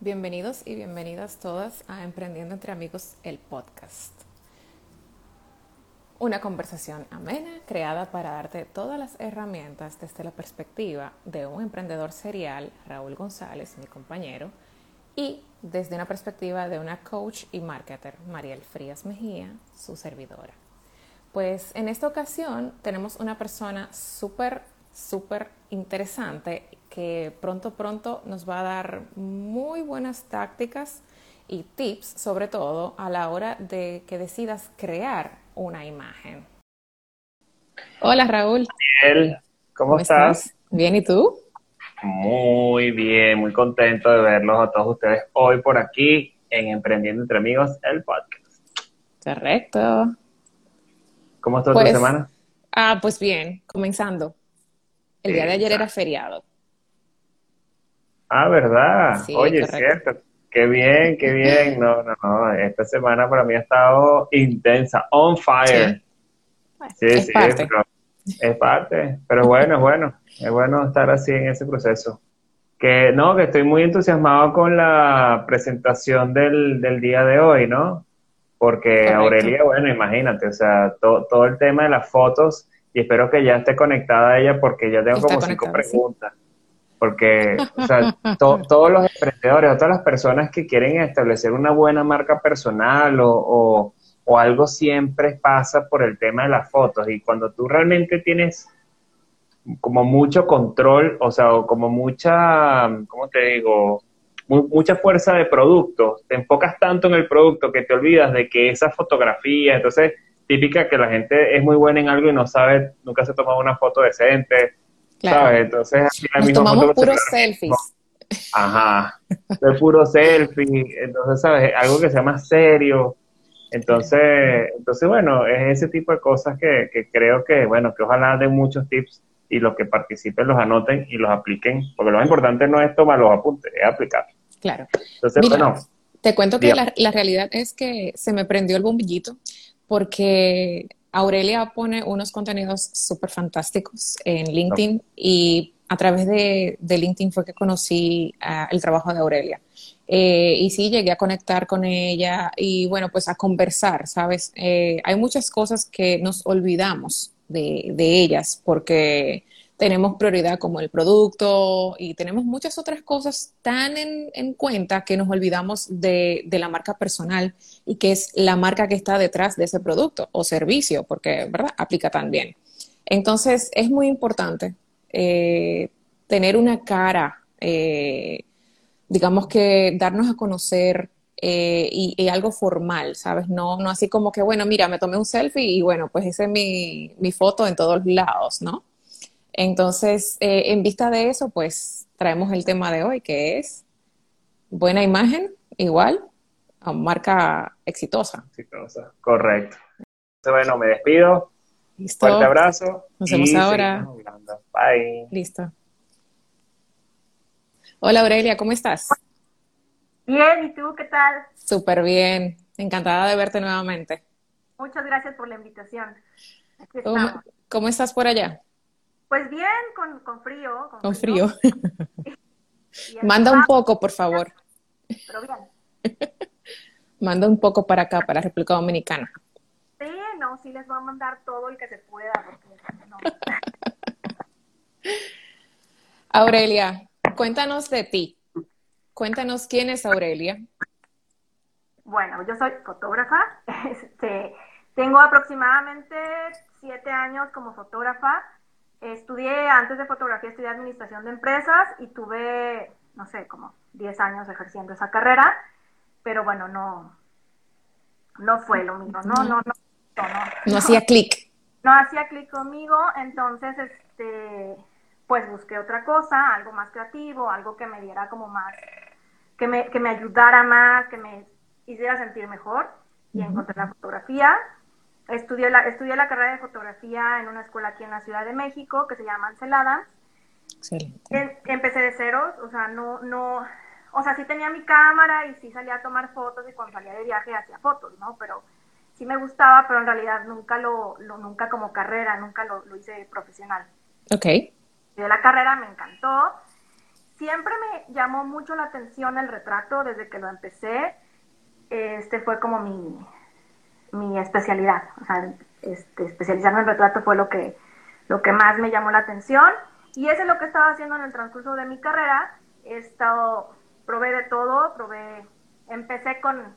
Bienvenidos y bienvenidas todas a Emprendiendo entre Amigos, el podcast. Una conversación amena creada para darte todas las herramientas desde la perspectiva de un emprendedor serial, Raúl González, mi compañero, y desde una perspectiva de una coach y marketer, Mariel Frías Mejía, su servidora. Pues en esta ocasión tenemos una persona súper, súper interesante que pronto, pronto nos va a dar muy buenas tácticas y tips, sobre todo a la hora de que decidas crear una imagen. Hola Raúl. Daniel, ¿cómo, estás? Bien, ¿y tú? Muy bien, muy contento de verlos a todos ustedes hoy por aquí en Emprendiendo entre Amigos, el podcast. Correcto. ¿Cómo estuvo tu Pues, semana? Ah, pues bien, comenzando. El día de ayer era feriado. Ah, ¿verdad? Sí, Oye, correcto. cierto. Qué bien, qué bien. No, no, no. Esta semana para mí ha estado intensa, on fire. Bueno, Sí, es sí, parte. pero es parte. Pero bueno, es bueno. Es bueno estar así en ese proceso. Que no, que estoy muy entusiasmado con la presentación del, del día de hoy, ¿no? Porque Correcto. Aurelia, bueno, imagínate, o sea, to- todo el tema de las fotos, y espero que ya esté conectada ella porque ya tengo Está como cinco sí. Porque, o sea, to- todos los emprendedores, o todas las personas que quieren establecer una buena marca personal o, o, o algo siempre pasa por el tema de las fotos. Y cuando tú realmente tienes como mucho control, o sea, o como mucha, ¿cómo te digo? Mu- mucha fuerza de producto, te enfocas tanto en el producto que te olvidas de que esa fotografía, entonces, típica que la gente es muy buena en algo y no sabe, nunca se toma una foto decente, Claro. ¿sabes? Entonces, la Nos misma tomamos foto puros se- selfies. Ajá, de puro selfie, entonces, ¿sabes? Algo que sea más serio. Entonces, entonces, bueno, es ese tipo de cosas que, que creo que, bueno, que ojalá den muchos tips y los que participen los anoten y los apliquen, porque lo más importante no es tomar los apuntes, es aplicar. Claro. Entonces, Mira, bueno, Te cuento que la, la realidad es que se me prendió el bombillito porque Aurelia pone unos contenidos súper fantásticos en LinkedIn y a través de, de LinkedIn fue que conocí ah, el trabajo de Aurelia. Eh, y sí, llegué a conectar con ella y bueno, pues a conversar, ¿sabes? Eh, hay muchas cosas que nos olvidamos de, de ellas porque tenemos prioridad como el producto y tenemos muchas otras cosas tan en, en cuenta que nos olvidamos de, de la marca personal y que es la marca que está detrás de ese producto o servicio, porque, ¿verdad? Aplica también. Entonces, es muy importante eh, tener una cara, eh, digamos que darnos a conocer eh, y, y algo formal, ¿sabes? No, no así como que, bueno, mira, me tomé un selfie y bueno, pues hice mi, mi foto en todos lados, ¿no? Entonces, eh, en vista de eso, pues traemos el tema de hoy, que es buena imagen, igual a marca exitosa. exitosa, correcto. Entonces, bueno, me despido, ¿Listo? fuerte abrazo. Nos vemos ahora. Bye. Listo. Hola Aurelia, ¿cómo estás? Bien, ¿y tú qué tal? Súper bien. Encantada de verte nuevamente. Muchas gracias por la invitación. Aquí ¿Cómo, estamos. cómo estás por allá? Pues bien, con, con frío. Con frío. Manda un poco, por favor. Pero bien. Manda un poco para acá, para República Dominicana. Sí, no, sí les voy a mandar todo el que se pueda. Porque, no. Aurelia, cuéntanos de ti. Cuéntanos quién es Aurelia. Bueno, yo soy fotógrafa. Este, tengo aproximadamente siete años como fotógrafa. Estudié, antes de fotografía, estudié administración de empresas y tuve, no sé, como 10 años ejerciendo esa carrera. Pero bueno, no, no fue lo. No, no, no. No, no, No hacía clic. no hacía clic conmigo, entonces, este, pues busqué otra cosa, algo más creativo, algo que me diera como más, que me, que me ayudara más, que me hiciera sentir mejor, y encontré la fotografía. Estudié la, estudié la carrera de fotografía en una escuela aquí en la Ciudad de México, que se llama Encelada. Excelente. Em- Empecé de ceros, o sea, no, no, o sea, sí tenía mi cámara y sí salía a tomar fotos y cuando salía de viaje hacía fotos, ¿no? Pero sí me gustaba, pero en realidad nunca lo, lo nunca como carrera, nunca lo, lo hice profesional. Ok. De la carrera me encantó. siempre me llamó mucho la atención el retrato desde que lo empecé. Este fue como mi, mi especialidad. O sea, este, especializarme en retrato fue lo que, lo que más me llamó la atención. Y eso es lo que estaba haciendo en el transcurso de mi carrera. He estado, probé de todo, probé, empecé con,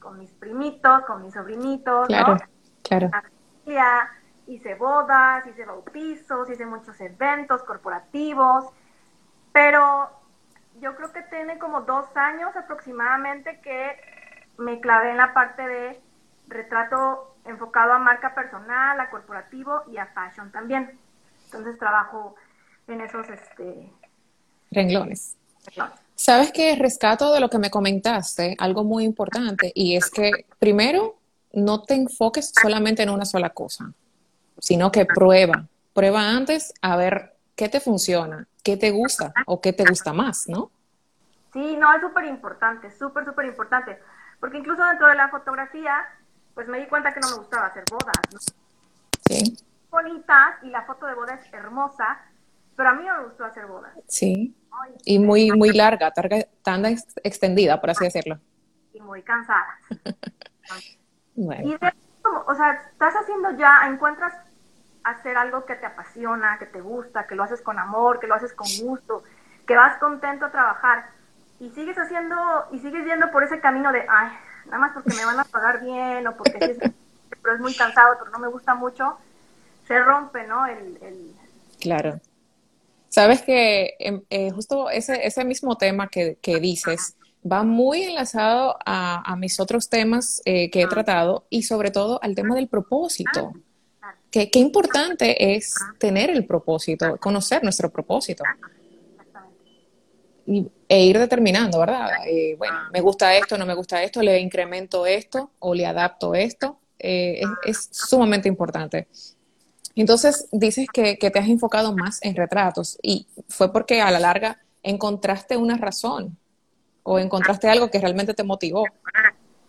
con mis primitos, con mis sobrinitos, claro, Claro, hice bodas, hice bautizos, hice muchos eventos corporativos, pero yo creo que tiene como dos años aproximadamente que me clavé en la parte de retrato enfocado a marca personal, a corporativo y a fashion también. Entonces trabajo en esos este, renglones. Sabes que rescato de lo que me comentaste algo muy importante y es que primero no te enfoques solamente en una sola cosa, sino que prueba, prueba antes a ver qué te funciona, qué te gusta o qué te gusta más, ¿no? Sí, no, es súper importante, súper, súper importante, porque incluso dentro de la fotografía pues me di cuenta que no me gustaba hacer bodas. ¿no? Sí. Bonita y la foto de boda es hermosa, pero a mí no me gustó hacer bodas. Sí. y muy, muy larga, tan extendida, por así decirlo. Y muy cansada. Y de, o sea, estás haciendo ya, encuentras hacer algo que te apasiona, que te gusta, que lo haces con amor, que lo haces con gusto, que vas contento a trabajar y sigues haciendo y sigues yendo por ese camino de, ay, nada más porque me van a pagar bien o porque es, pero es muy cansado, pero no me gusta mucho, se rompe, ¿no? El, Claro. Sabes que em, eh, justo ese, ese mismo tema que, que dices va muy enlazado a, a mis otros temas eh, que he tratado y sobre todo al tema del propósito. Que, qué importante es tener el propósito, conocer nuestro propósito e ir determinando, ¿verdad? Eh, bueno, me gusta esto, no me gusta esto, le incremento esto o le adapto esto. Eh, es, sumamente importante. Entonces, dices que, te has enfocado más en retratos y fue porque a la larga encontraste una razón o encontraste algo que realmente te motivó.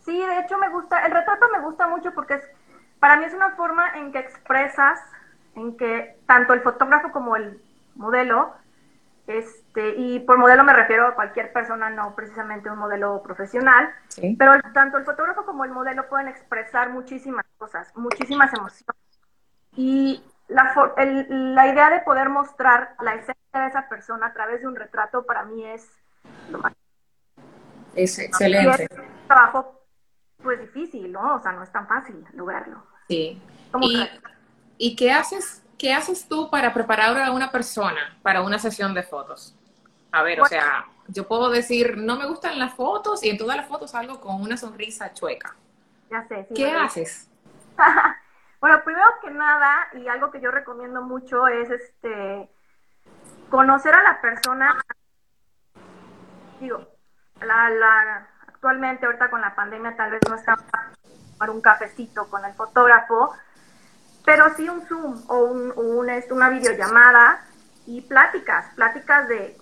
Sí, de hecho me gusta, el retrato me gusta mucho porque es, para mí es una forma en que expresas, en que tanto el fotógrafo como el modelo este, y por modelo me refiero a cualquier persona, no precisamente un modelo profesional, pero tanto el fotógrafo como el modelo pueden expresar muchísimas cosas, muchísimas emociones. Y la, la idea de poder mostrar la esencia de esa persona a través de un retrato para mí es lo más. Es excelente. es un trabajo pues difícil, ¿no? O sea, no es tan fácil lograrlo. Sí. ¿Y, ¿Y qué haces ¿qué haces tú para preparar a una persona para una sesión de fotos? A ver, o sea, yo puedo decir, no me gustan las fotos y en todas las fotos salgo con una sonrisa chueca. Ya sé. Sí, ¿Qué haces? bueno, primero que nada, y algo que yo recomiendo mucho es este conocer a la persona. Digo, la, la, actualmente ahorita con la pandemia tal vez no está para un cafecito con el fotógrafo, pero sí un Zoom o un, este, una videollamada y pláticas, pláticas de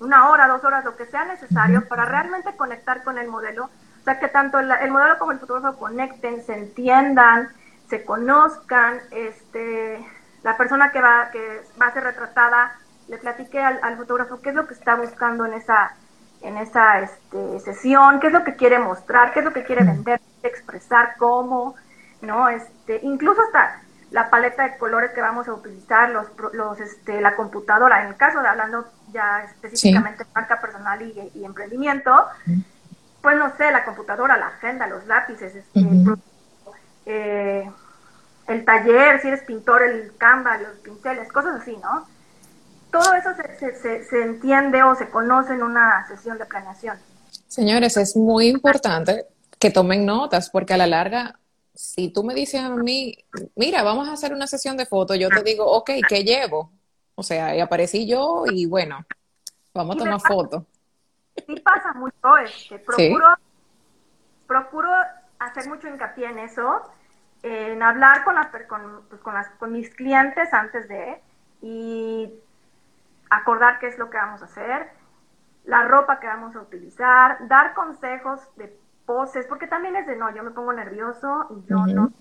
una hora, dos horas, lo que sea necesario para realmente conectar con el modelo. O sea, que tanto el, modelo como el fotógrafo conecten, se entiendan, se conozcan, este, la persona que va, que va a ser retratada le platique al, fotógrafo qué es lo que está buscando en esa, en esa este, sesión, qué es lo que quiere mostrar, qué es lo que quiere vender, expresar, cómo, ¿no? Este, incluso hasta la paleta de colores que vamos a utilizar, los, los, este, la computadora, en el caso de hablando ya específicamente de marca personal y, emprendimiento, pues no sé, la computadora, la agenda, los lápices, este, eh, el taller, si eres pintor, el Canva, los pinceles, cosas así, ¿no? Todo eso se, se, se entiende o se conoce en una sesión de planeación. Señores, es muy importante que tomen notas porque a la larga si tú me dices a mí, mira, vamos a hacer una sesión de fotos, yo te digo, ok, ¿qué llevo? O sea, y aparecí yo y bueno, vamos a tomar fotos. Sí pasa mucho, este, procuro, procuro hacer mucho hincapié en eso, en hablar con, con, pues, con, las, con mis clientes antes de y acordar qué es lo que vamos a hacer, la ropa que vamos a utilizar, dar consejos de poses, porque también es de no, yo me pongo nervioso y yo no,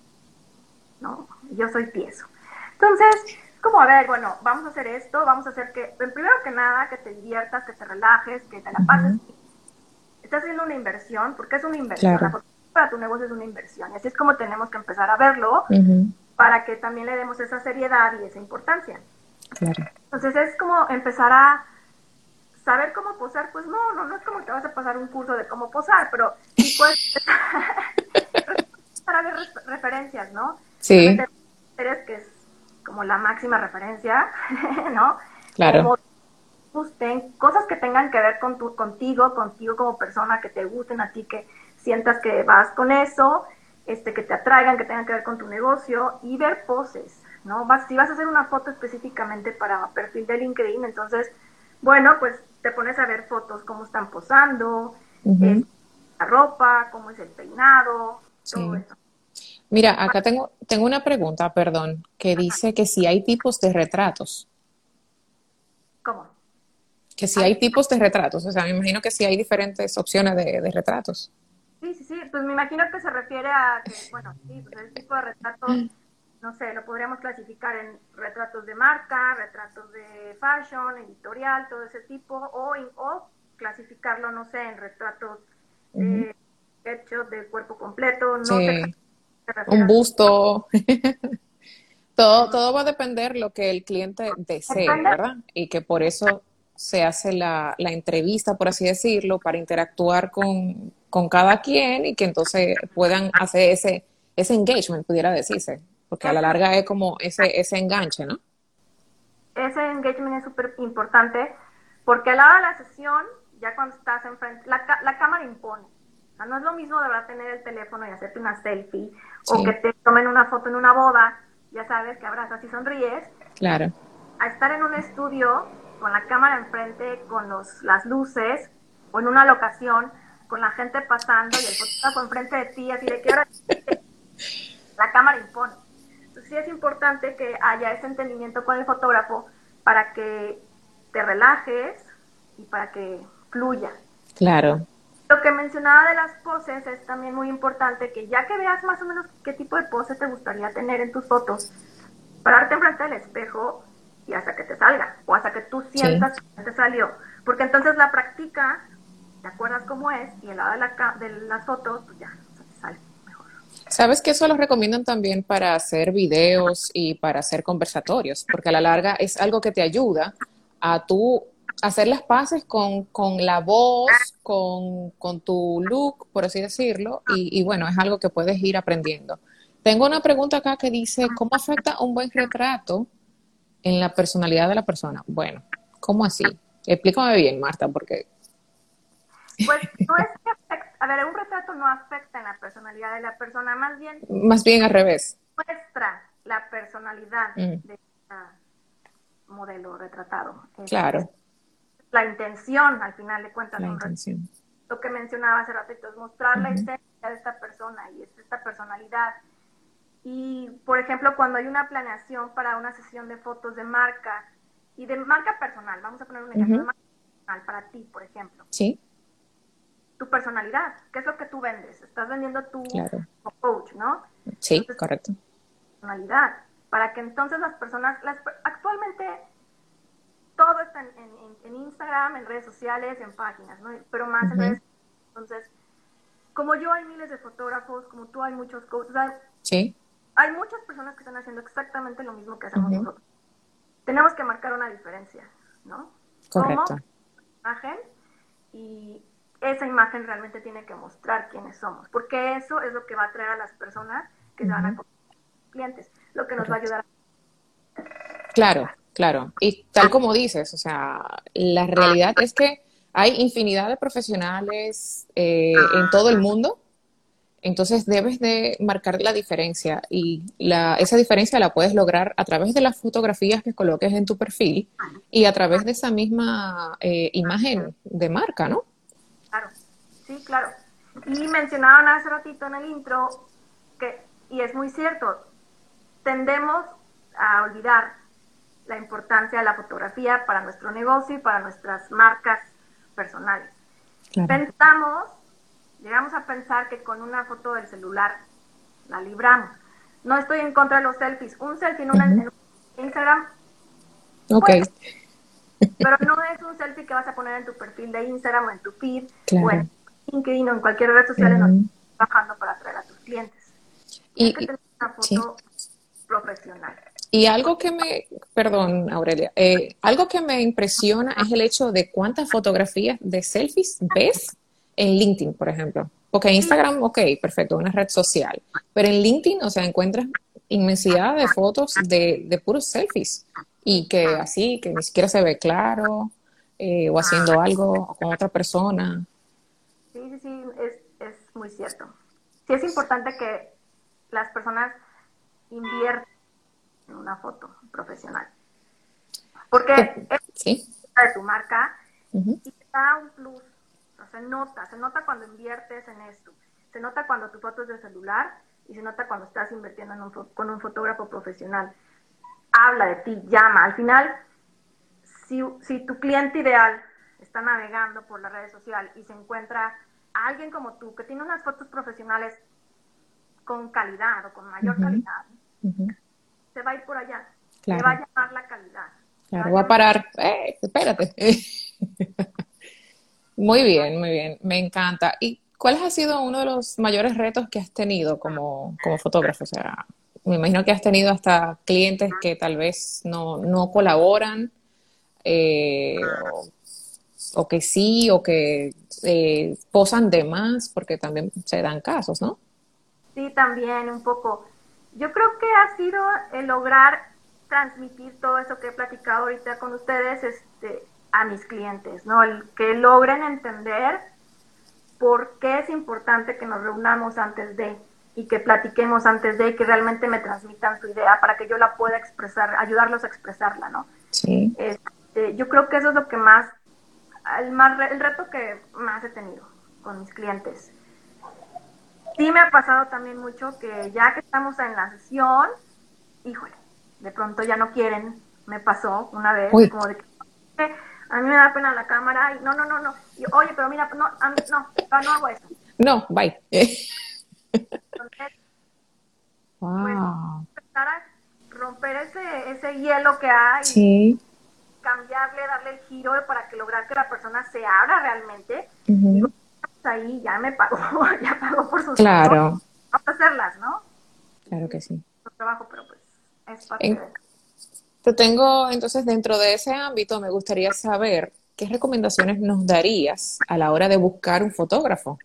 no, yo soy tieso. Entonces, como, a ver, bueno, vamos a hacer esto, vamos a hacer que, primero que nada, que te diviertas, que te relajes, que te la pases. Estás haciendo una inversión, porque es una inversión. para tu negocio es una inversión. Y así es como tenemos que empezar a verlo para que también le demos esa seriedad y esa importancia. Entonces es como empezar a saber cómo posar, pues no, no, no es como que vas a pasar un curso de cómo posar, pero sí puedes para ver referencias, ¿no? Sí. Que es como la máxima referencia, ¿no? Claro. gusten, cosas que tengan que ver con tu, contigo, contigo como persona, que te gusten a ti, que sientas que vas con eso, este, que te atraigan, que tengan que ver con tu negocio y ver poses, ¿no? Vas, si vas a hacer una foto específicamente para perfil de LinkedIn, entonces, bueno, pues te pones a ver fotos, cómo están posando, la ropa, cómo es el peinado, todo eso. Mira, acá tengo, tengo una pregunta, perdón, que dice que si hay tipos de retratos. ¿Cómo? Que si hay tipos de retratos, o sea, me imagino que si hay diferentes opciones de, retratos. Sí, sí, sí, pues me imagino que se refiere a que, bueno, sí, pues el tipo de retratos, no sé, lo podríamos clasificar en retratos de marca, retratos de fashion, editorial, todo ese tipo, o, o clasificarlo, no sé, en retratos hechos de cuerpo completo, no sé. Un busto. todo, todo va a depender lo que el cliente desee, ¿verdad? Y que por eso se hace la, entrevista, por así decirlo, para interactuar con, cada quien y que entonces puedan hacer ese, ese engagement, pudiera decirse, porque a la larga es como ese, ese enganche, ¿no? Ese engagement es súper importante porque a la hora de la sesión, ya cuando estás enfrente, la, la cámara impone. O sea, no es lo mismo de verdad tener el teléfono y hacerte una selfie o que te tomen una foto en una boda, ya sabes, que abrazas y sonríes. Claro. A estar en un estudio con la cámara enfrente, con los, las luces, o en una locación, con la gente pasando y el fotógrafo enfrente de ti, así de que ahora la cámara impone. Sí es importante que haya ese entendimiento con el fotógrafo para que te relajes y para que fluya. Claro. Lo que mencionaba de las poses es también muy importante que ya que veas más o menos qué tipo de pose te gustaría tener en tus fotos, pararte enfrente del espejo y hasta que te salga o hasta que tú sientas que te salió. Porque entonces la práctica, te acuerdas cómo es y el lado de, la, de las fotos, pues ya. Sabes que eso lo recomiendan también para hacer videos y para hacer conversatorios, porque a la larga es algo que te ayuda a tú hacer las paces con, la voz, con, tu look, por así decirlo, y, bueno, es algo que puedes ir aprendiendo. Tengo una pregunta acá que dice, ¿cómo afecta un buen retrato en la personalidad de la persona? Bueno, ¿cómo así? Explícame bien, Marta, porque... Pues no es que afecta, a ver, un retrato no afecta en la personalidad de la persona, más bien... Más bien al revés. Muestra la personalidad mm. de modelo retratado. Claro la intención, al final de cuentas. La intención. Lo que mencionaba hace ratito es mostrar la esencia de esta persona y esta personalidad. Y, por ejemplo, cuando hay una planeación para una sesión de fotos de marca y de marca personal, vamos a poner un ejemplo de marca personal para ti, por ejemplo. Sí. Tu personalidad, ¿qué es lo que tú vendes? Estás vendiendo tu coach, ¿no? Sí, correcto. Personalidad, para que entonces las personas, las, actualmente todo está en, Instagram, en redes sociales, en páginas, ¿no? Pero más en redes Entonces, como yo hay miles de fotógrafos, como tú hay muchos coaches, sí. hay muchas personas que están haciendo exactamente lo mismo que hacemos nosotros. Tenemos que marcar una diferencia, ¿no? Correcto. imagen y esa imagen realmente tiene que mostrar quiénes somos, porque eso es lo que va a atraer a las personas que se van a clientes, lo que nos va a ayudar a... Claro, Claro, y tal como dices, o sea, la realidad es que hay infinidad de profesionales eh, en todo el mundo, entonces debes de marcar la diferencia y la, esa diferencia la puedes lograr a través de las fotografías que coloques en tu perfil y a través de esa misma eh, imagen de marca, ¿no? Claro, sí, claro. Y mencionaban hace ratito en el intro que, y es muy cierto, tendemos a olvidar la importancia de la fotografía para nuestro negocio y para nuestras marcas personales. Pensamos, llegamos a pensar que con una foto del celular la libramos. No estoy en contra de los selfies. Un selfie en, Instagram. Ok. Pero no es un selfie que vas a poner en tu perfil de Instagram o en tu feed Claro. o en LinkedIn o en cualquier red social en donde Ujú. estés trabajando para atraer a tus clientes. Y, que sí. profesional. algo que me, perdón, Aurelia, eh, algo que me impresiona es el hecho de cuántas fotografías de selfies ves en LinkedIn, por ejemplo. Porque en Instagram, ok, perfecto, una red social. Pero en LinkedIn, o sea, encuentras inmensidad de fotos de, de puros selfies. Y que así, que ni siquiera se ve claro, eh, o haciendo algo o con otra persona. Sí, sí, sí, es, es muy cierto. Sí es importante que las personas inviertan en una foto profesional. Porque es ¿Sí? de tu marca y te da un plus. O se nota, se nota cuando inviertes en esto. Se nota cuando tu foto es de celular y se nota cuando estás invirtiendo en un con un fotógrafo profesional. Habla de ti, llama. Al final, si, si tu cliente ideal está navegando por las redes sociales y se encuentra a alguien como tú que tiene unas fotos profesionales con calidad o con mayor calidad, se va a ir por allá. Claro. Le va a llamar la calidad. Claro, voy a parar. Eh, espérate. Muy bien, muy bien. Me encanta. ¿Y cuál ha sido uno de los mayores retos que has tenido como, como fotógrafo? O sea, me imagino que has tenido hasta clientes que tal vez no, no colaboran, eh, o, que sí, o que eh, posan de más, porque también se dan casos, ¿no? Sí, también un poco. Yo creo que ha sido el lograr transmitir todo eso que he platicado ahorita con ustedes este, a mis clientes, ¿no? El que logren entender por qué es importante que nos reunamos antes de y que platiquemos antes de que realmente me transmitan su idea para que yo la pueda expresar, ayudarlos a expresarla, ¿no? Sí. Este, yo creo que eso es lo que más, el, más, el reto que más he tenido con mis clientes. Sí me ha pasado también mucho que ya que estamos en la sesión, híjole, de pronto ya no quieren, me pasó una vez, Uy. como de que "Eh, a mí me da pena la cámara y no, no, no, no, y, oye, pero mira, no, a mí, no, no hago eso. No, bye. Entonces, Wow. empezar a romper ese, ese hielo que hay Sí. cambiarle, darle el giro para que lograr que la persona se abra realmente. Pues ahí ya me pagó, ya pagó por sus Claro, Vamos a hacerlas, ¿no? claro que sí. Trabajo, pero pues es parte En- de Te tengo, entonces, dentro de ese ámbito, me gustaría saber qué recomendaciones nos darías a la hora de buscar un fotógrafo.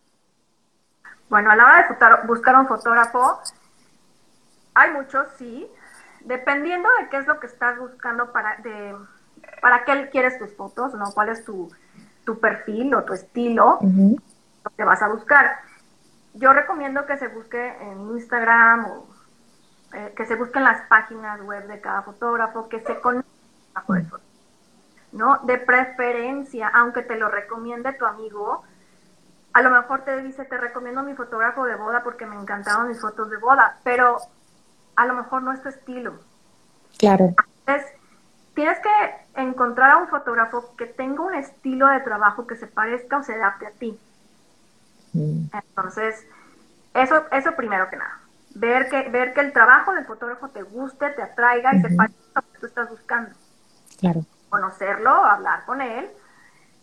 Bueno, a la hora de buscar un fotógrafo, hay muchos, sí, dependiendo de qué es lo que estás buscando para, de, para qué quieres tus fotos, ¿no? ¿Cuál es tu, tu perfil o tu estilo? Lo que vas a buscar. Yo recomiendo que se busque en Instagram o eh, que se busquen las páginas web de cada fotógrafo, que se conozca bajo. ¿No? De preferencia, aunque te lo recomiende tu amigo, a lo mejor te dice, te recomiendo mi fotógrafo de boda porque me encantaron mis fotos de boda, pero a lo mejor no es tu estilo. Claro, Entonces, tienes que encontrar a un fotógrafo que tenga un estilo de trabajo que se parezca o se adapte a ti. Mm, Entonces, eso, eso primero que nada. Ver que, ver que el trabajo del fotógrafo te guste, te atraiga y se parezca a lo que tú estás buscando. claro, Conocerlo, hablar con él,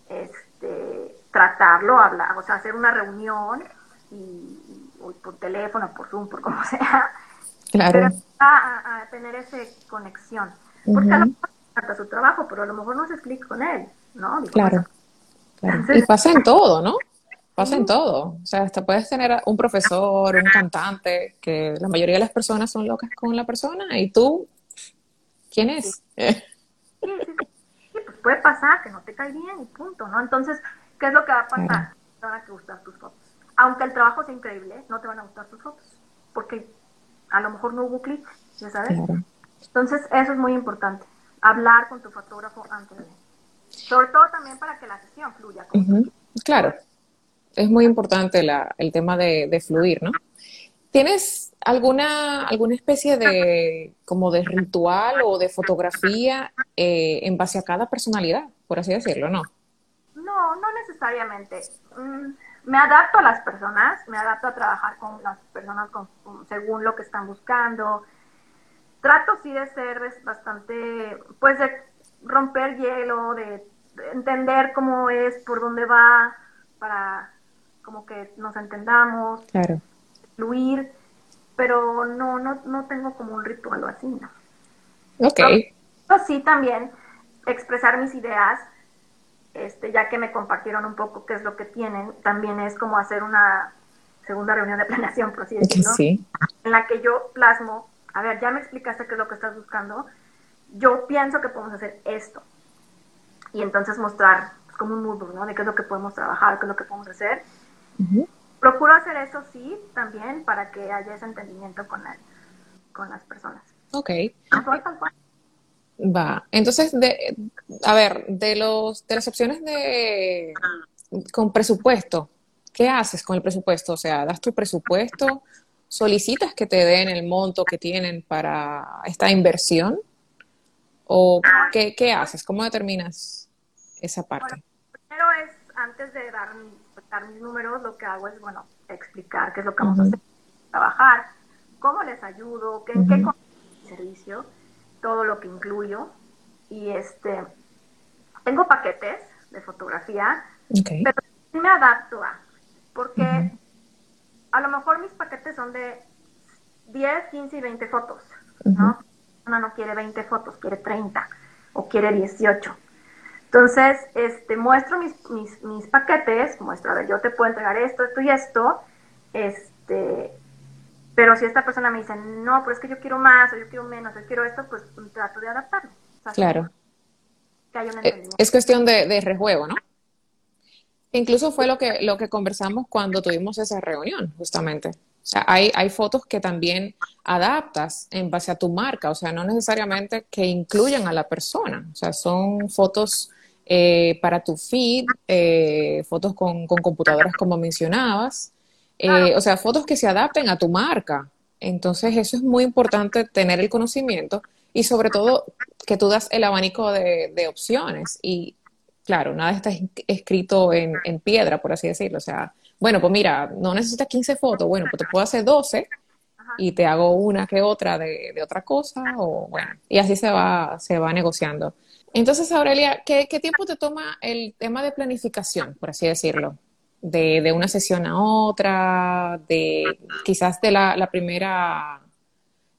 este, tratarlo, hablar, o sea, hacer una reunión y, por teléfono, por Zoom, por como sea, pero claro. a, a- a tener esa conexión. Porque a lo mejor su trabajo, pero a lo mejor no se explica con él, ¿no? Digo, Claro, bueno, claro. Entonces- Y pasa en todo, ¿no? Pasa en todo. O sea, hasta puedes tener un profesor, un cantante, que la mayoría de las personas son locas con la persona y tú, ¿quién es? Sí, sí, sí. Sí, pues puede pasar que no te cae bien y punto, ¿no? Entonces, ¿qué es lo que va a pasar? Te van a gustar tus fotos. Aunque el trabajo sea increíble, no te van a gustar tus fotos, porque a lo mejor no hubo clic, ya sabes. Claro. Entonces, eso es muy importante, hablar con tu fotógrafo antes de. Sobre todo también para que la sesión fluya. Claro, es muy importante la- el tema de, de fluir, ¿no? ¿Tienes alguna, alguna especie de como de ritual o de fotografía eh, en base a cada personalidad, por así decirlo, ¿no? No, no necesariamente. Mm, me adapto a las personas, me adapto a trabajar con las personas con- según lo que están buscando. trato sí de ser bastante, pues de romper hielo, de, entender cómo es, por dónde va, para como que nos entendamos, claro. fluir, pero no, no, no tengo como un ritual o así, ¿no? Ok. Pero, sí también expresar mis ideas, este, ya que me compartieron un poco qué es lo que tienen, también es como hacer una segunda reunión de planeación, por así decirlo, sí. en la que yo plasmo, a ver, ya me explicaste qué es lo que estás buscando, yo pienso que podemos hacer esto. Y entonces mostrar pues, como un mood, ¿no? De qué es lo que podemos trabajar, qué es lo que podemos hacer. Procuro hacer eso, sí, también, para que haya ese entendimiento con, con las personas. Ok. Va. Entonces, de, a ver, de, los, de las opciones de con presupuesto, ¿qué haces con el presupuesto? O sea, das tu presupuesto, solicitas que te den el monto que tienen para esta inversión ¿O qué, qué haces? ¿Cómo determinas esa parte? primero es, antes de dar, dar, mis números, lo que hago es, bueno, explicar qué es lo que vamos a hacer, trabajar, cómo les ayudo, qué, uh qué servicio, todo lo que incluyo. Y este, tengo paquetes de fotografía, pero me adapto a, porque a lo mejor mis paquetes son de 10, 15 y 20 fotos, ¿no? no quiere 20 fotos, quiere 30 o quiere 18. Entonces, este, muestro mis, mis, paquetes, muestro, a ver, yo te puedo entregar esto, esto y esto, este, pero si esta persona me dice, no, pero es que yo quiero más, o yo quiero menos, yo quiero esto, pues trato de adaptarme. claro. Eh, es cuestión de, de rejuego, ¿no? Incluso fue lo que, lo que conversamos cuando tuvimos esa reunión, justamente. O sea, hay, hay fotos que también adaptas en base a tu marca, o sea, no necesariamente que incluyan a la persona, o sea, son fotos eh, para tu feed, eh, fotos con, computadoras como mencionabas, eh, o sea, fotos que se adapten a tu marca. Entonces, eso es muy importante tener el conocimiento y sobre todo que tú das el abanico de, de opciones y claro, nada está escrito en, en piedra, por así decirlo, o sea, bueno, pues mira, no necesitas 15 fotos, bueno, pues te puedo hacer 12 y te hago una que otra de, otra cosa, o bueno, y así se va, se va negociando. Entonces, Aurelia, ¿qué, tiempo te toma el tema de planificación, por así decirlo? De, una sesión a otra, de quizás de la, primera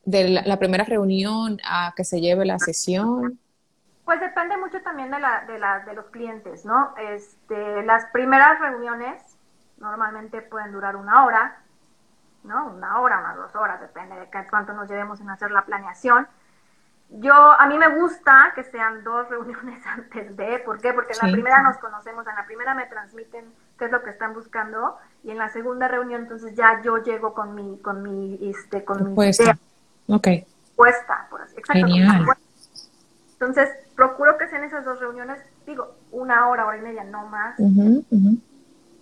de la, primera reunión a que se lleve la sesión? Pues depende mucho también de, la, de, la, de los clientes, ¿no? Este, las primeras reuniones normalmente pueden durar una hora, ¿no? Una hora, unas dos horas, depende de cuánto nos llevemos en hacer la planeación. Yo, a mí me gusta que sean dos reuniones antes de, ¿por qué? Porque en la primera nos conocemos, en la primera me transmiten qué es lo que están buscando y en la segunda reunión entonces ya yo llego con mi, con mi, este, con mi idea. Ok. Puesta, por así, exacto. Genial. Entonces, procuro que sean esas dos reuniones, digo, una hora, hora y media, no más.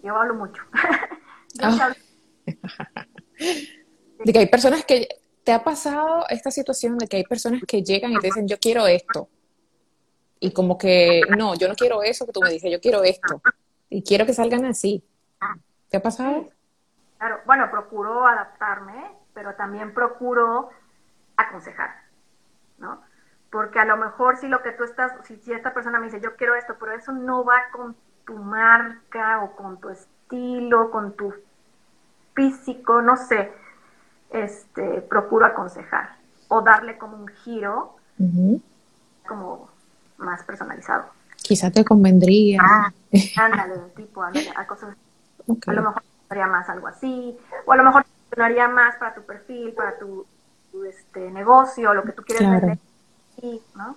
Yo hablo mucho. Ah. de que hay personas que, ¿te ha pasado esta situación de que hay personas que llegan y te dicen, yo quiero esto? Y como que, no, yo no quiero eso que tú me dices, yo quiero esto. Y quiero que salgan así. ¿Te ha pasado? Claro, bueno, procuro adaptarme, pero también procuro aconsejar, ¿no? Porque a lo mejor si lo que tú estás, si, si esta persona me dice, yo quiero esto, pero eso no va con tu marca o con tu estilo, con tu físico, no sé, este, procuro aconsejar o darle como un giro como más personalizado. Quizá te convendría. Ah, ándale, tipo, ándale, a cosas. A lo mejor haría más algo así, o a lo mejor haría más para tu perfil, para tu, este, negocio, lo que tú quieres vender. ¿no?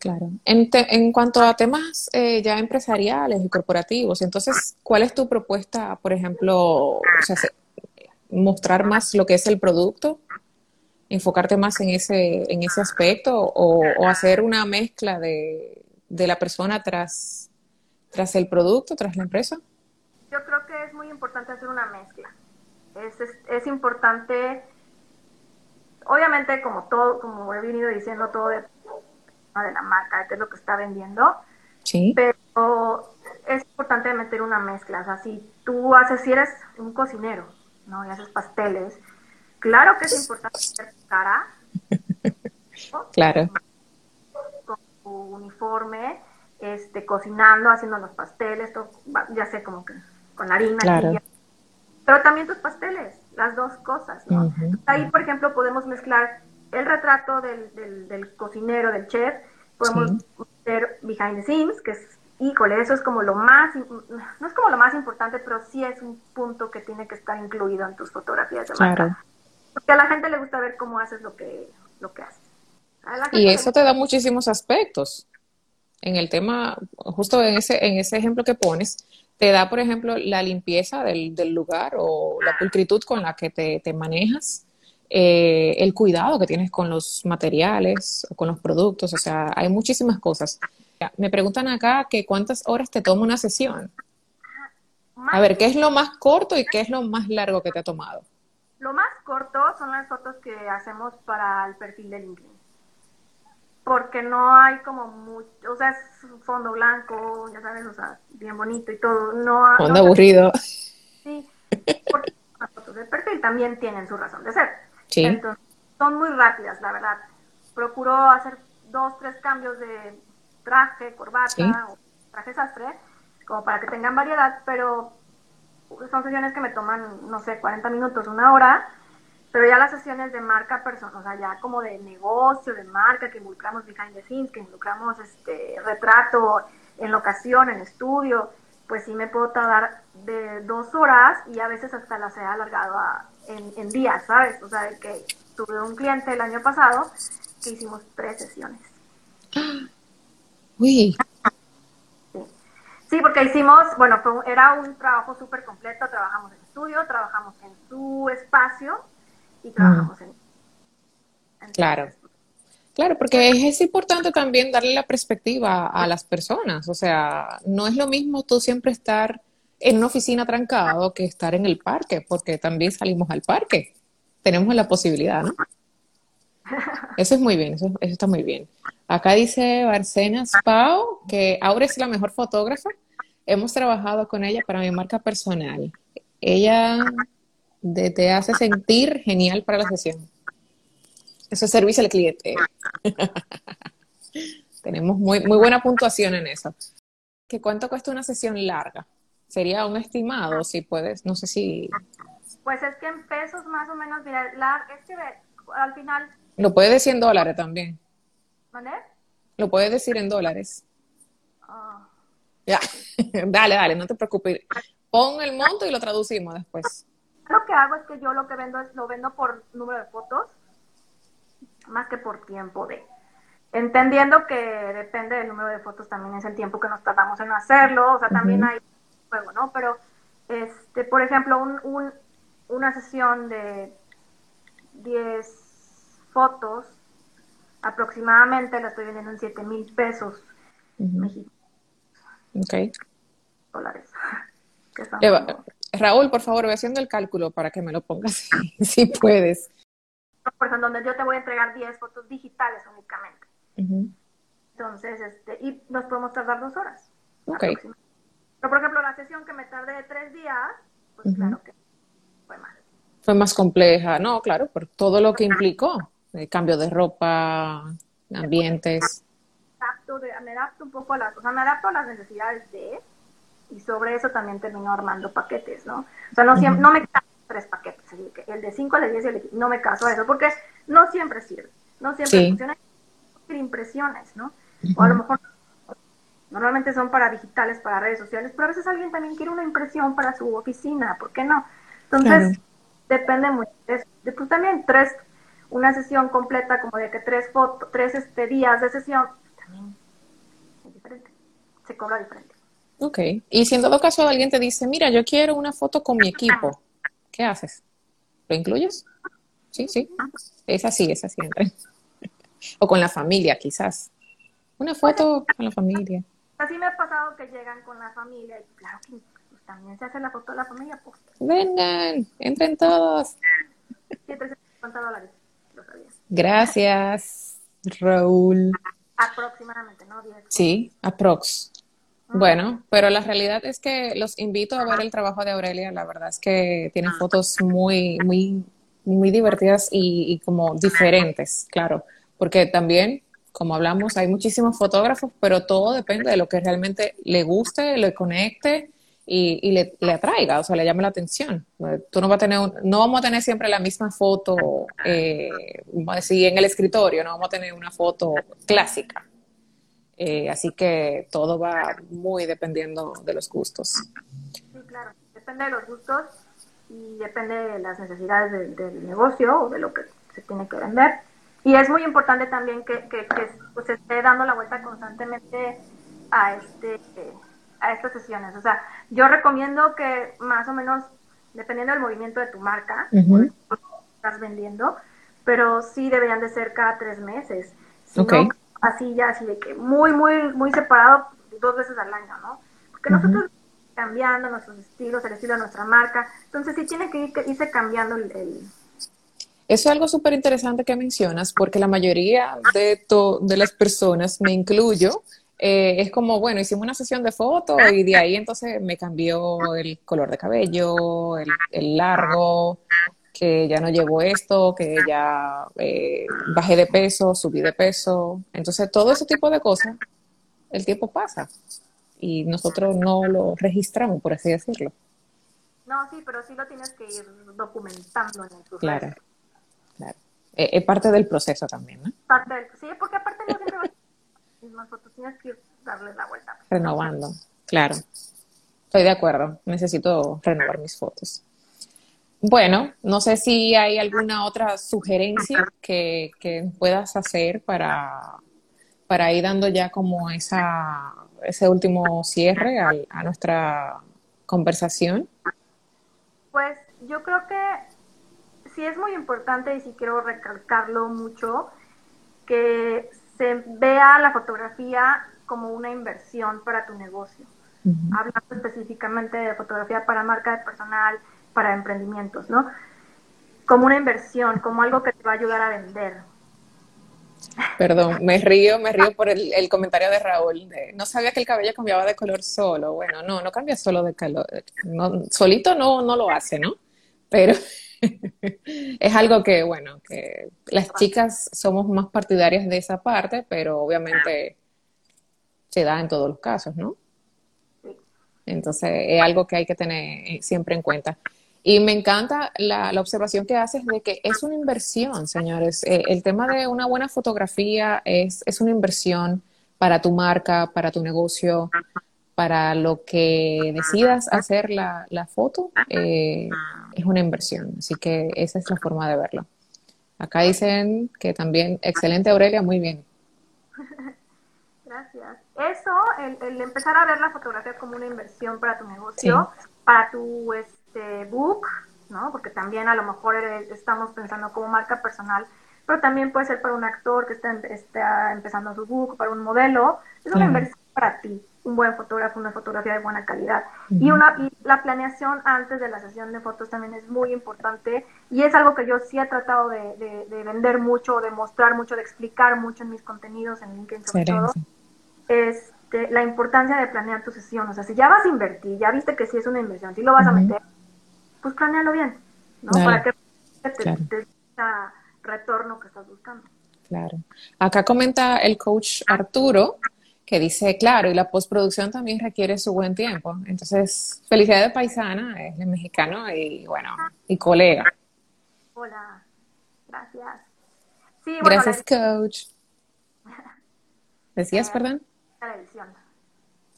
Claro. En, en cuanto a temas eh, ya empresariales y corporativos, entonces, ¿cuál es tu propuesta, por ejemplo, mostrar más lo que es el producto, enfocarte más en ese, en ese aspecto o, hacer una mezcla de, la persona tras, tras el producto, tras la empresa? Yo creo que es muy importante hacer una mezcla. Es, es, es importante, obviamente como todo, como he venido diciendo, todo de de la marca, de qué es lo que está vendiendo. Sí. Pero es importante meter una mezcla. O sea, si tú haces, si eres un cocinero, ¿no? Y haces pasteles, claro que es importante hacer cara, Claro. Uniforme, este, cocinando, haciendo los pasteles, todo, ya sé, como que con harina. Claro. pero también tus pasteles, las dos cosas, ¿no? Ahí, por ejemplo, podemos mezclar el retrato del, del, cocinero, del chef, podemos hacer behind the scenes, que es, híjole, eso es como lo más, no es como lo más importante, pero sí es un punto que tiene que estar incluido en tus fotografías de marca. Porque a la gente le gusta ver cómo haces lo que, lo que haces. Y eso te da muchísimos aspectos. En el tema, justo en ese, en ese ejemplo que pones, te da, por ejemplo, la limpieza del, del lugar o la pulcritud con la que te, te manejas eh, el cuidado que tienes con los materiales, con los productos, o sea, hay muchísimas cosas. Me preguntan acá que cuántas horas te toma una sesión. A ver, ¿qué es lo más corto y qué es lo más largo que te ha tomado? Lo más corto son las fotos que hacemos para el perfil de LinkedIn. Porque no hay como mucho, o sea, es fondo blanco, ya sabes, o sea, bien bonito y todo. No, fondo aburrido. Sí, porque las fotos de perfil también tienen su razón de ser. Entonces, son muy rápidas, la verdad. Procuro hacer dos, tres cambios de traje, corbata o traje sastre, como para que tengan variedad, pero son sesiones que me toman, no sé, 40 minutos, una hora, pero ya las sesiones de marca persona, o sea, ya como de negocio, de marca, que involucramos behind the scenes, que involucramos este retrato en locación, en estudio, pues sí me puedo tardar de dos horas y a veces hasta las he alargado a en, días, ¿sabes? O sea, que tuve un cliente el año pasado que hicimos tres sesiones. Uy. Sí. porque hicimos, bueno, era un trabajo súper completo, trabajamos en estudio, trabajamos en su espacio y trabajamos en, Claro. Claro, porque es, importante también darle la perspectiva a las personas. O sea, no es lo mismo tú siempre estar en una oficina trancado que estar en el parque, porque también salimos al parque. Tenemos la posibilidad, ¿no? Eso es muy bien, eso, está muy bien. Acá dice Barcena Pau que Aura es la mejor fotógrafa. Hemos trabajado con ella para mi marca personal. Ella te hace sentir genial para la sesión. Eso es servicio al cliente. Tenemos muy, muy buena puntuación en eso. ¿Qué cuánto cuesta una sesión larga? sería un estimado, si puedes, no sé si... Pues es que en pesos más o menos, mira, la, es que al final... Lo puedes decir en dólares también. ¿Vale? Lo puedes decir en dólares. Ah. Ya, dale, dale, no te preocupes. Pon el monto y lo traducimos después. Lo que hago es que yo lo que vendo es, lo vendo por número de fotos, más que por tiempo de... Entendiendo que depende del número de fotos, también es el tiempo que nos tardamos en hacerlo, o sea, también hay ¿no? Pero, este, por ejemplo, un, una sesión de 10 fotos, aproximadamente la estoy vendiendo en 7 mil pesos Ok. Dólares. Raúl, por favor, voy haciendo el cálculo para que me lo pongas si puedes. Por ejemplo, donde yo te voy a entregar 10 fotos digitales únicamente. Entonces, este, y nos podemos tardar dos horas. Ok. Pero, por ejemplo, la sesión que me tardé de tres días, pues claro que fue más. Fue más compleja, no, claro, por todo lo que implicó, el cambio de ropa, ambientes. me adapto un poco a las, o sea, me adapto a las necesidades de, y sobre eso también termino armando paquetes, ¿no? O sea, no, siempre, no me caso tres paquetes, el de cinco, el de diez, el no me caso a eso, porque no siempre sirve, no siempre funciona, impresiones, ¿no? O a lo mejor Normalmente son para digitales, para redes sociales, pero a veces alguien también quiere una impresión para su oficina, ¿por qué no? Entonces, depende mucho. De, pues también tres, una sesión completa como de que tres fotos, tres este, días de sesión, también es diferente, se cobra diferente. Ok, y si en todo caso alguien te dice, mira, yo quiero una foto con mi equipo, ¿qué haces? ¿Lo incluyes? Sí, sí, es así, es así. o con la familia, quizás. Una foto con la familia. Así me ha pasado que llegan con la familia y claro que pues, también se hace la foto de la familia. Pues. Vengan, entren todos. 750 dólares, lo Gracias, Raúl. Aproximadamente, ¿no? Sí, aprox. Bueno, pero la realidad es que los invito a ver el trabajo de Aurelia. La verdad es que tiene fotos muy, muy, muy divertidas y, y como diferentes, claro porque también, como hablamos, hay muchísimos fotógrafos, pero todo depende de lo que realmente le guste, le conecte y, le, le, atraiga, o sea, le llame la atención. Tú no vas a tener, no vamos a tener siempre la misma foto, eh, vamos a decir, en el escritorio, no vamos a tener una foto clásica. Eh, así que todo va muy dependiendo de los gustos. Sí, claro, depende de los gustos y depende de las necesidades del negocio o de lo que se tiene que vender. Y es muy importante también que, que, pues, se esté dando la vuelta constantemente a este a estas sesiones. O sea, yo recomiendo que más o menos, dependiendo del movimiento de tu marca, estás vendiendo, pero sí deberían de ser cada tres meses. Si así ya, así de que muy, muy, muy separado dos veces al año, ¿no? Porque nosotros cambiando nuestros estilos, el estilo de nuestra marca, entonces sí tiene que ir, irse cambiando el, Eso es algo súper interesante que mencionas, porque la mayoría de, de las personas, me incluyo, eh, es como, bueno, hicimos una sesión de fotos y de ahí entonces me cambió el color de cabello, el, largo, que ya no llevo esto, que ya eh, bajé de peso, subí de peso. Entonces, todo ese tipo de cosas, el tiempo pasa y nosotros no lo registramos, por así decirlo. No, sí, pero sí lo tienes que ir documentando en el Claro, claro. Eh, es parte del proceso también, ¿no? Parte del, sí, porque aparte no siempre fotos, tienes que darle la vuelta. Renovando, claro. Estoy de acuerdo, necesito renovar mis fotos. Bueno, no sé si hay alguna otra sugerencia que, puedas hacer para, para ir dando ya como esa, ese último cierre a, a nuestra conversación. Pues yo creo que sí es muy importante y sí quiero recalcarlo mucho, que se vea la fotografía como una inversión para tu negocio. Hablando específicamente de fotografía para marca de personal, para emprendimientos, ¿no? Como una inversión, como algo que te va a ayudar a vender. Perdón, me río, me río por el, comentario de Raúl. no sabía que el cabello cambiaba de color solo. Bueno, no, no cambia solo de color. No, solito no, no lo hace, ¿no? Pero es algo que, bueno, que las chicas somos más partidarias de esa parte, pero obviamente se da en todos los casos, ¿no? Entonces, es algo que hay que tener siempre en cuenta. Y me encanta la, observación que haces de que es una inversión, señores. Eh, el tema de una buena fotografía es, es una inversión para tu marca, para tu negocio, para lo que decidas hacer la, la foto, eh, es una inversión. Así que esa es la forma de verlo. Acá dicen que también, excelente Aurelia, muy bien. Gracias. Eso, el, empezar a ver la fotografía como una inversión para tu negocio, para tu este, book, ¿no? Porque también a lo mejor estamos pensando como marca personal, pero también puede ser para un actor que está, está empezando su book, para un modelo. Es una inversión para ti un buen fotógrafo, una fotografía de buena calidad. y, una, y la planeación antes de la sesión de fotos también es muy importante y es algo que yo sí he tratado de, vender mucho, de mostrar mucho, de explicar mucho en mis contenidos, en LinkedIn sobre todo. Este, la importancia de planear tu sesión. O sea, si ya vas a invertir, ya viste que sí es una inversión, si lo vas a meter, pues planealo bien, ¿no? Para que te, te, retorno que estás buscando. Claro. Acá comenta el coach Arturo que dice, claro, y la postproducción también requiere su buen tiempo. Entonces, felicidades de paisana, es mexicano y bueno, y colega. Hola, gracias. Sí, gracias, coach. ¿Decías, eh, perdón? La edición.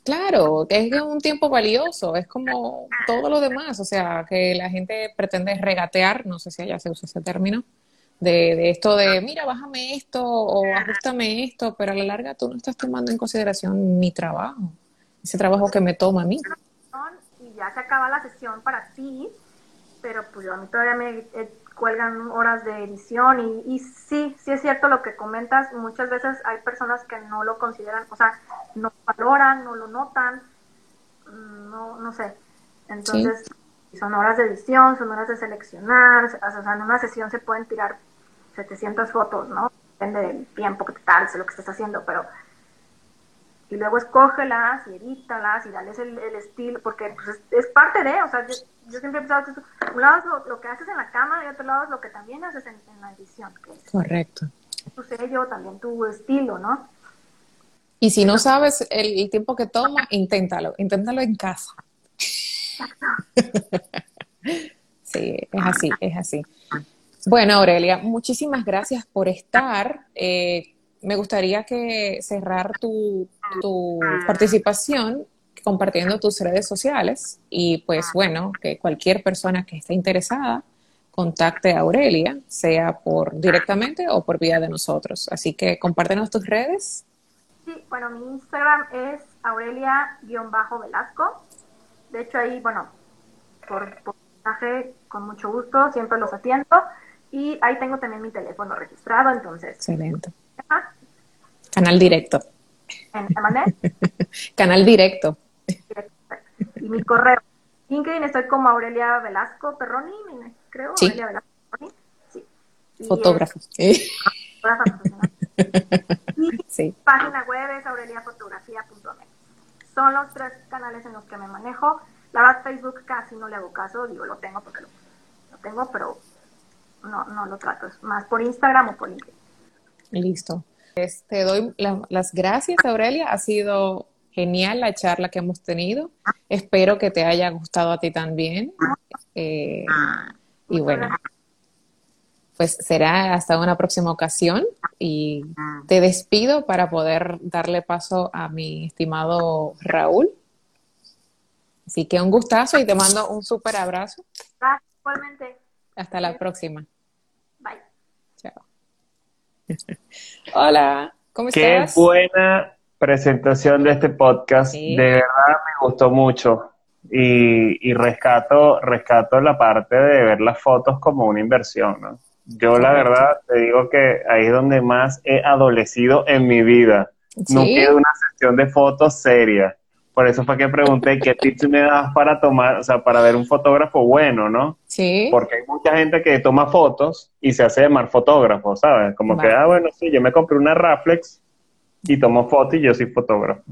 Claro, es un tiempo valioso, es como todo lo demás, o sea, que la gente pretende regatear, no sé si allá se usa ese término, de, esto de, mira, bájame esto o ajustame esto, pero a la larga tú no estás tomando en consideración mi trabajo, ese trabajo que me toma a mí. Y ya se acaba la sesión para ti, pero pues a mí todavía me eh, cuelgan horas de edición y, y sí, sí es cierto lo que comentas, muchas veces hay personas que no lo consideran, o sea, no valoran, no lo notan, mm, no, no sé. Entonces, son horas de edición, son horas de seleccionar, o sea, en una sesión se pueden tirar 700 fotos, ¿no? Depende del tiempo que te tardes, lo que estés haciendo, pero... Y luego escógelas y edítalas y dales el, estilo, porque pues, es, parte de, o sea, yo, siempre he pensado que un lado es lo, que haces en la cama y otro lado es lo que también haces en, la edición. Correcto. tu sello, también tu estilo, ¿no? Y si no sabes el, tiempo que toma, inténtalo, inténtalo en casa. sí, es así, es así. Bueno, Aurelia, muchísimas gracias por estar. Eh, me gustaría que cerrar tu, tu participación compartiendo tus redes sociales y pues bueno, que cualquier persona que esté interesada contacte a Aurelia, sea por directamente o por vía de nosotros. Así que compártenos tus redes. Sí, bueno, mi Instagram es Aurelia-Velasco. De hecho, ahí, bueno, por, mensaje, con mucho gusto, siempre los atiendo. Y ahí tengo también mi teléfono registrado, entonces. Excelente. Canal directo. ¿En Canal directo. Y mi correo. LinkedIn estoy como Aurelia Velasco Perroni, creo. Sí. Aurelia Velasco Perroni. Sí. Fotógrafo. sí. página web es aureliafotografía.net. Son los tres canales en los que me manejo. La verdad, Facebook casi no le hago caso, digo, lo tengo porque lo, tengo, pero no, no lo trato. Es más por Instagram o por LinkedIn. Listo. Te doy las gracias, Aurelia. Ha sido genial la charla que hemos tenido. Espero que te haya gustado a ti también. Eh, y bueno, pues será hasta una próxima ocasión y te despido para poder darle paso a mi estimado Raúl. Así que un gustazo y te mando un súper abrazo. igualmente. Hasta la próxima. Bye. Chao. Hola, ¿cómo estás? Qué buena presentación de este podcast. De verdad me gustó mucho. Y, y, rescato, rescato la parte de ver las fotos como una inversión, ¿no? Yo la verdad te digo que ahí es donde más he adolecido en mi vida. No quiero una sesión de fotos seria. Por eso fue que pregunté qué tips me das para tomar, o sea, para ver un fotógrafo bueno, ¿no? Sí. Porque hay mucha gente que toma fotos y se hace llamar fotógrafo, ¿sabes? Como que, ah, bueno, sí, yo me compré una Raflex y tomo fotos y yo soy fotógrafo.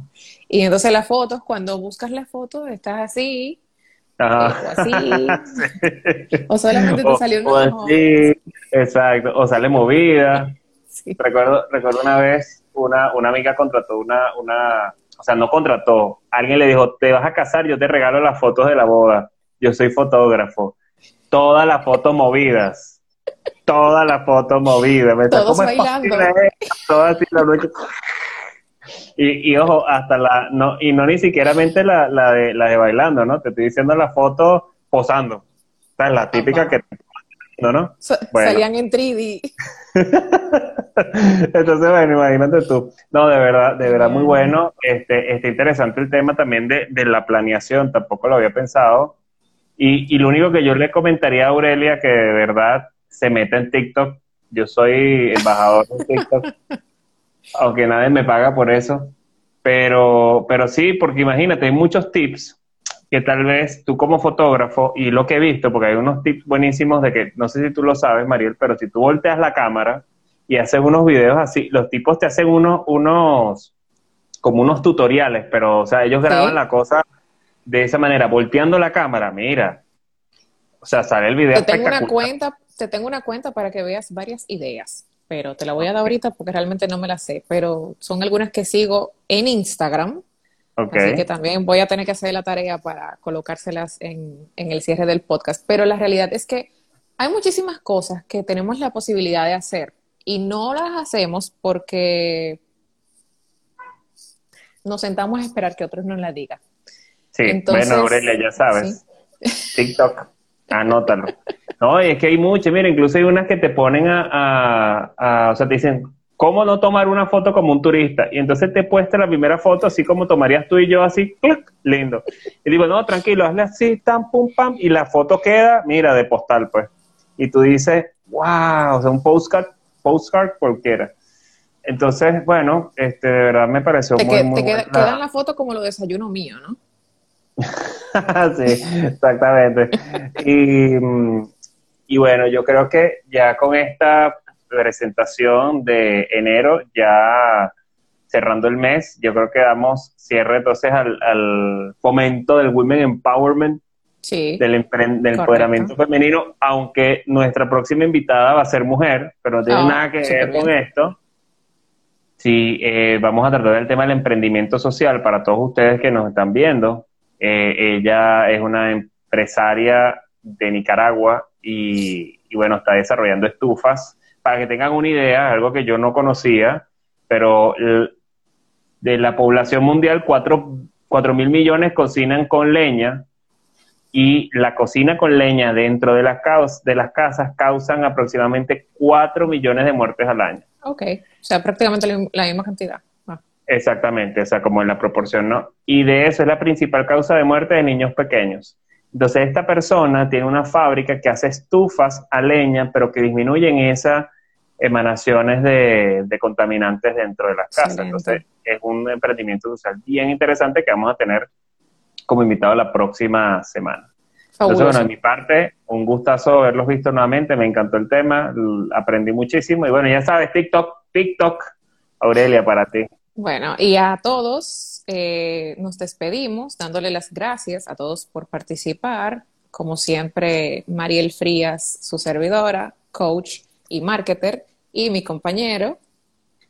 Y entonces las fotos, cuando buscas las fotos, estás así, Ajá. o así, o solamente te salió una o así, exacto, o sale movida. Sí. Recuerdo, recuerdo una vez una, una amiga contrató una, una, o sea, no contrató, alguien le dijo, te vas a casar, yo te regalo las fotos de la boda, yo soy fotógrafo, todas las fotos movidas, todas las fotos movidas, me Todos bailando. Todas así la. Y, y, ojo, hasta la, no, y no ni siquiera mente la, la, de, la de bailando, ¿no? Te estoy diciendo la foto posando. O sea, la típica que ¿no? ¿no? Salían en 3D. Entonces, bueno, imagínate tú. No, de verdad, de verdad muy bueno. Este, este interesante el tema también de, de la planeación, tampoco lo había pensado. Y, y lo único que yo le comentaría a Aurelia, que de verdad se meta en TikTok. Yo soy embajador de TikTok, aunque nadie me paga por eso. Pero, pero sí, porque imagínate, hay muchos tips que tal vez tú como fotógrafo, y lo que he visto, porque hay unos tips buenísimos de que, no sé si tú lo sabes, Mariel, pero si tú volteas la cámara y haces unos videos así, los tipos te hacen unos, unos, como unos tutoriales, pero, o sea, ellos graban la cosa de esa manera, volteando la cámara, mira, o sea, sale el video. Te tengo una cuenta, te tengo una cuenta para que veas varias ideas, pero te la voy a dar ahorita porque realmente no me la sé, pero son algunas que sigo en Instagram Así que también voy a tener que hacer la tarea para colocárselas en, en, el cierre del podcast. Pero la realidad es que hay muchísimas cosas que tenemos la posibilidad de hacer y no las hacemos porque nos sentamos a esperar que otros nos las digan. Sí, bueno, Aurelia, ya sabes. TikTok, anótalo. No, y es que hay muchas, mira, incluso hay unas que te ponen a, a, a, o sea, te dicen, ¿cómo no tomar una foto como un turista? Y entonces te puesta la primera foto así como tomarías tú y yo, así, lindo. Y digo, no, tranquilo, hazle así, tan, pum, pam, y la foto queda, mira, de postal, pues. Y tú dices, wow, o sea, un postcard, postcard cualquiera. Entonces, bueno, este, de verdad me pareció muy, que, muy Te queda, en la foto como lo desayuno mío, ¿no? sí, exactamente. Y, y bueno, yo creo que ya con esta presentación de enero, ya cerrando el mes, yo creo que damos cierre entonces al, al fomento del Women Empowerment del, empoderamiento femenino, aunque nuestra próxima invitada va a ser mujer, pero no tiene ah, nada que ver con esto. Sí, eh, vamos a tratar el tema del emprendimiento social para todos ustedes que nos están viendo. Eh, ella es una empresaria de Nicaragua y, bueno, está desarrollando estufas. Para que tengan una idea, algo que yo no conocía, pero de la población mundial, 4, mil millones cocinan con leña y la cocina con leña dentro de las, de las casas causan aproximadamente 4 millones de muertes al año. Ok, o sea, prácticamente la misma cantidad. Exactamente, o sea, como en la proporción, ¿no? Y de eso es la principal causa de muerte de niños pequeños. Entonces, esta persona tiene una fábrica que hace estufas a leña, pero que disminuyen esas emanaciones de, contaminantes dentro de las casas. Entonces, es un emprendimiento social bien interesante que vamos a tener como invitado la próxima semana. Entonces, bueno, de mi parte, un gustazo haberlos visto nuevamente, me encantó el tema, aprendí muchísimo y bueno, ya sabes, TikTok, TikTok, Aurelia, para ti. Bueno, y a todos eh, nos despedimos dándole las gracias a todos por participar. Como siempre, Mariel Frías, su servidora, coach y marketer, y mi compañero.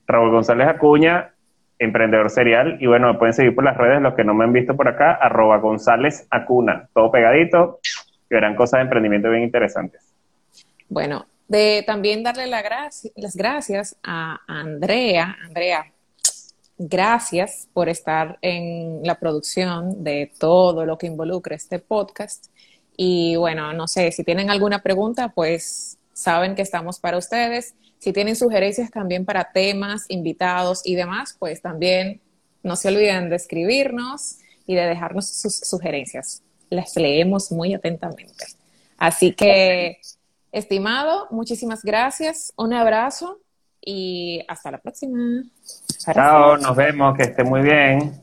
Raúl González Acuña, emprendedor serial. Y bueno, me pueden seguir por las redes, los que no me han visto por acá, arroba González Acuna, todo pegadito, que verán cosas de emprendimiento bien interesantes. Bueno, de también darle la las gracias a Andrea. Andrea, gracias por estar en la producción de todo lo que involucra este podcast. Y bueno, no sé, si tienen alguna pregunta, pues saben que estamos para ustedes. Si tienen sugerencias también para temas, invitados y demás, pues también no se olviden de escribirnos y de dejarnos sus sugerencias. Las leemos muy atentamente. Así que, estimado, muchísimas gracias, un abrazo y hasta la próxima. Chao, nos vemos, que esté muy bien.